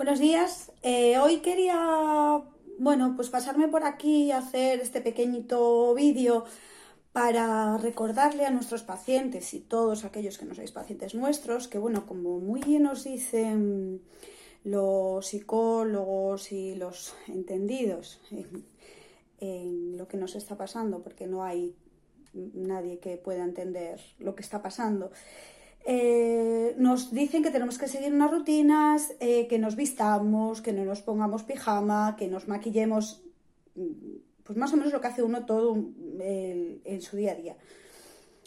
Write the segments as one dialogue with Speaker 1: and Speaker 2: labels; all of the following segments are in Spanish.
Speaker 1: Buenos días. Eh, hoy quería, bueno, pues pasarme por aquí y hacer este pequeñito vídeo para recordarle a nuestros pacientes y todos aquellos que no seáis pacientes nuestros, que bueno, como muy bien nos dicen los psicólogos y los entendidos en, en lo que nos está pasando, porque no hay nadie que pueda entender lo que está pasando. Eh, nos dicen que tenemos que seguir unas rutinas, eh, que nos vistamos, que no nos pongamos pijama, que nos maquillemos, mm, pues más o menos lo que hace uno todo en su día a día.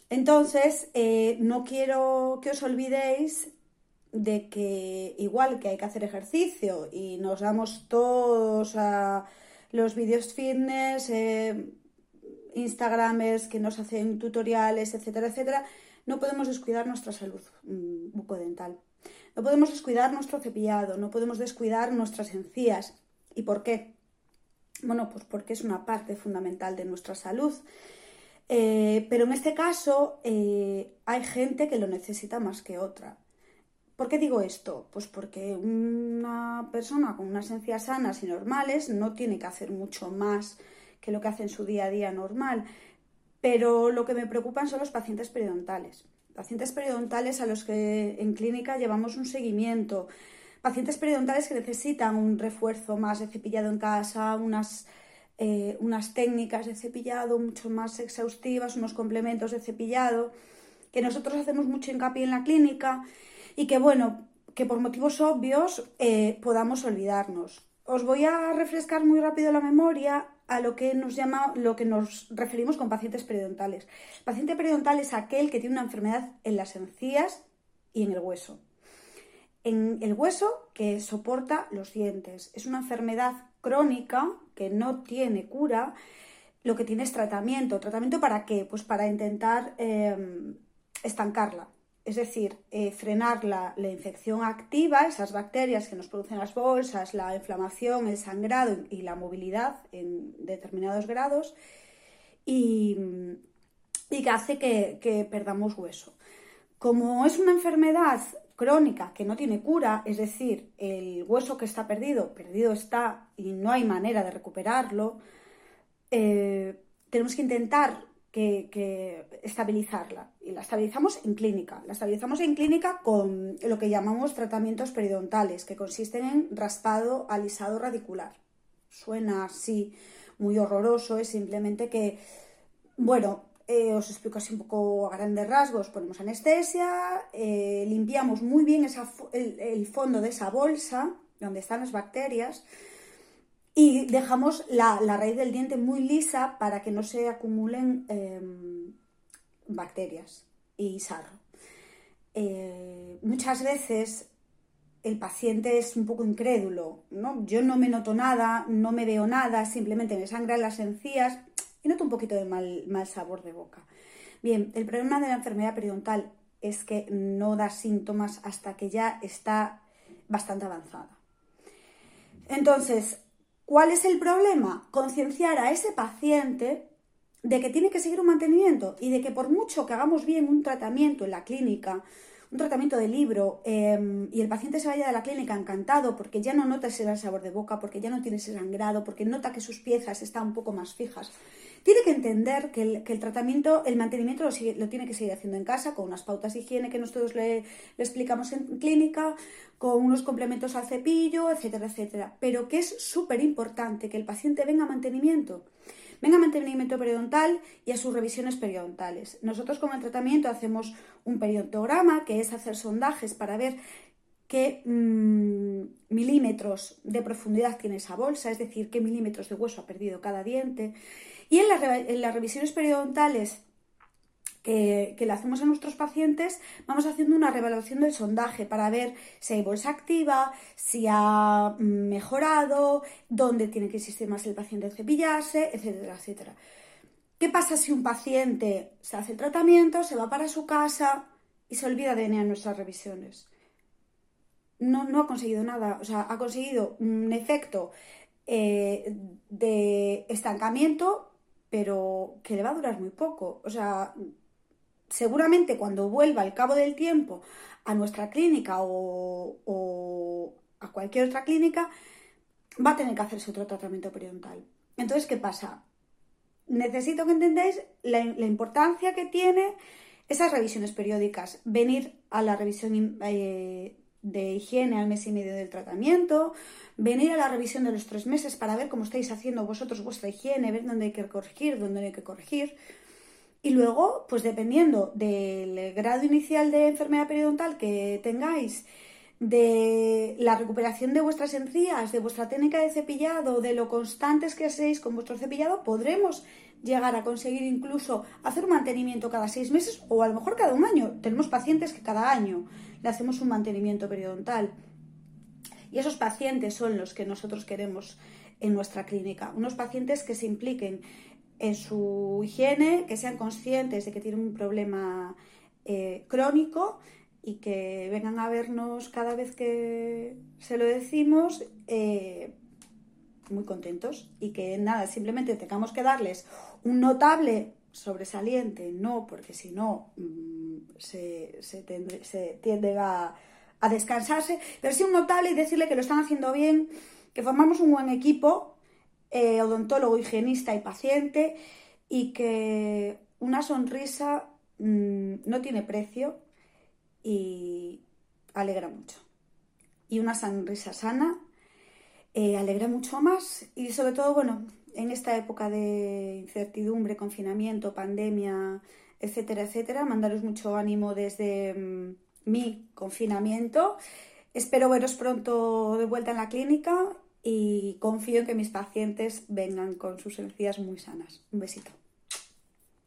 Speaker 1: Entonces, eh, no quiero que os olvidéis de que igual que hay que hacer ejercicio y nos damos todos a los vídeos fitness, Instagramers que nos hacen tutoriales, etcétera, etcétera, no podemos descuidar nuestra salud mm, bucodental. No podemos descuidar nuestro cepillado, no podemos descuidar nuestras encías. ¿Y por qué? Bueno, pues porque es una parte fundamental de nuestra salud. Eh, pero en este caso eh, hay gente que lo necesita más que otra. ¿Por qué digo esto? Pues porque una persona con unas encías sanas y normales no tiene que hacer mucho más que lo que hace en su día a día normal. Pero lo que me preocupan son los pacientes periodontales. Pacientes periodontales a los que en clínica llevamos un seguimiento. Pacientes periodontales que necesitan un refuerzo más de cepillado en casa, unas, eh, unas técnicas de cepillado mucho más exhaustivas, unos complementos de cepillado, que nosotros hacemos mucho hincapié en la clínica y que, bueno, que por motivos obvios eh, podamos olvidarnos. Os voy a refrescar muy rápido la memoria a lo que nos llama, lo que nos referimos con pacientes periodontales. El paciente periodontal es aquel que tiene una enfermedad en las encías y en el hueso. En el hueso que soporta los dientes. Es una enfermedad crónica que no tiene cura. Lo que tiene es tratamiento. ¿Tratamiento para qué? Pues para intentar eh, estancarla es decir, eh, frenar la, infección activa, esas bacterias que nos producen las bolsas, la inflamación, el sangrado y la movilidad en determinados grados, y, que hace que, perdamos hueso. Como es una enfermedad crónica que no tiene cura, es decir, el hueso que está perdido, perdido está y no hay manera de recuperarlo, eh, tenemos que intentar que, estabilizarla. Y la estabilizamos en clínica. La estabilizamos en clínica con lo que llamamos tratamientos periodontales, que consisten en raspado alisado radicular. Suena así muy horroroso, es simplemente que, bueno, eh, os explico así un poco a grandes rasgos. Ponemos anestesia, eh, limpiamos muy bien el fondo de esa bolsa donde están las bacterias y dejamos la, raíz del diente muy lisa para que no se acumulen em, bacterias y sarro. Eh, muchas veces el paciente es un poco incrédulo, ¿no? Yo no me noto nada, no me veo nada, simplemente me sangran las encías y noto un poquito de mal, mal sabor de boca. Bien, el problema de la enfermedad periodontal es que no da síntomas hasta que ya está bastante avanzada. Entonces, ¿Cuál es el problema? Concienciar a ese paciente de que tiene que seguir un mantenimiento y de que por mucho que hagamos bien un tratamiento en la clínica, un tratamiento de libro em, y el paciente se vaya de la clínica encantado porque ya no nota ese sabor de boca, porque ya no tiene ese sangrado, porque nota que sus piezas están un poco más fijas, tiene que entender que el, tratamiento, el mantenimiento lo, tiene que seguir haciendo en casa con unas pautas de higiene que nosotros le, explicamos en clínica, con unos complementos al cepillo, etcétera, etcétera. Pero que es súper importante que el paciente venga a mantenimiento venga a mantenimiento periodontal y a sus revisiones periodontales. Nosotros con el tratamiento hacemos un periodontograma, que es hacer sondajes para ver qué mm, milímetros de profundidad tiene esa bolsa, es decir, qué milímetros de hueso ha perdido cada diente. Y en, las revisiones periodontales que, le hacemos a nuestros pacientes, vamos haciendo una revaluación del sondaje para ver si hay bolsa activa, si ha mejorado, dónde tiene que insistir más el paciente en cepillarse, etcétera, etcétera. ¿Qué pasa si un paciente se hace el tratamiento, se va para su casa y se olvida de venir a nuestras revisiones? No, no ha conseguido nada, o sea, ha conseguido un efecto eh, de estancamiento, pero que le va a durar muy poco. O sea, seguramente cuando vuelva al cabo del tiempo a nuestra clínica o, a cualquier otra clínica, va a tener que hacerse otro tratamiento periodontal. Entonces, ¿qué pasa? Necesito que entendáis la, importancia que tiene esas revisiones periódicas. Venir a la revisión eh, de higiene al mes y medio del tratamiento, venir a la revisión de los tres meses para ver cómo estáis haciendo vosotros vuestra higiene, ver dónde hay que corregir, dónde hay que corregir. Y luego, pues dependiendo del grado inicial de enfermedad periodontal que tengáis, de la recuperación de vuestras encías, de vuestra técnica de cepillado, de lo constantes que seáis con vuestro cepillado, podremos llegar a conseguir incluso hacer un mantenimiento cada seis meses o a lo mejor cada un año. Tenemos pacientes que cada año le hacemos un mantenimiento periodontal. Y esos pacientes son los que nosotros queremos en nuestra clínica. Unos pacientes que se impliquen en su higiene, que sean conscientes de que tienen un problema eh, crónico y que vengan a vernos cada vez que se lo decimos eh, muy contentos y que nada, simplemente tengamos que darles un notable sobresaliente, no, porque si no mm, se, tiende a, descansarse, pero sí un notable y decirle que lo están haciendo bien, que formamos un buen equipo, eh, odontólogo, higienista y paciente, y que una sonrisa mm, no tiene precio y alegra mucho. Y una sonrisa sana eh, alegra mucho más y sobre todo, bueno, en esta época de incertidumbre, confinamiento, pandemia, etcétera, etcétera, mandaros mucho ánimo desde mm, mi confinamiento. Espero veros pronto de vuelta en la clínica y confío en que mis pacientes vengan con sus encías muy sanas. Un besito.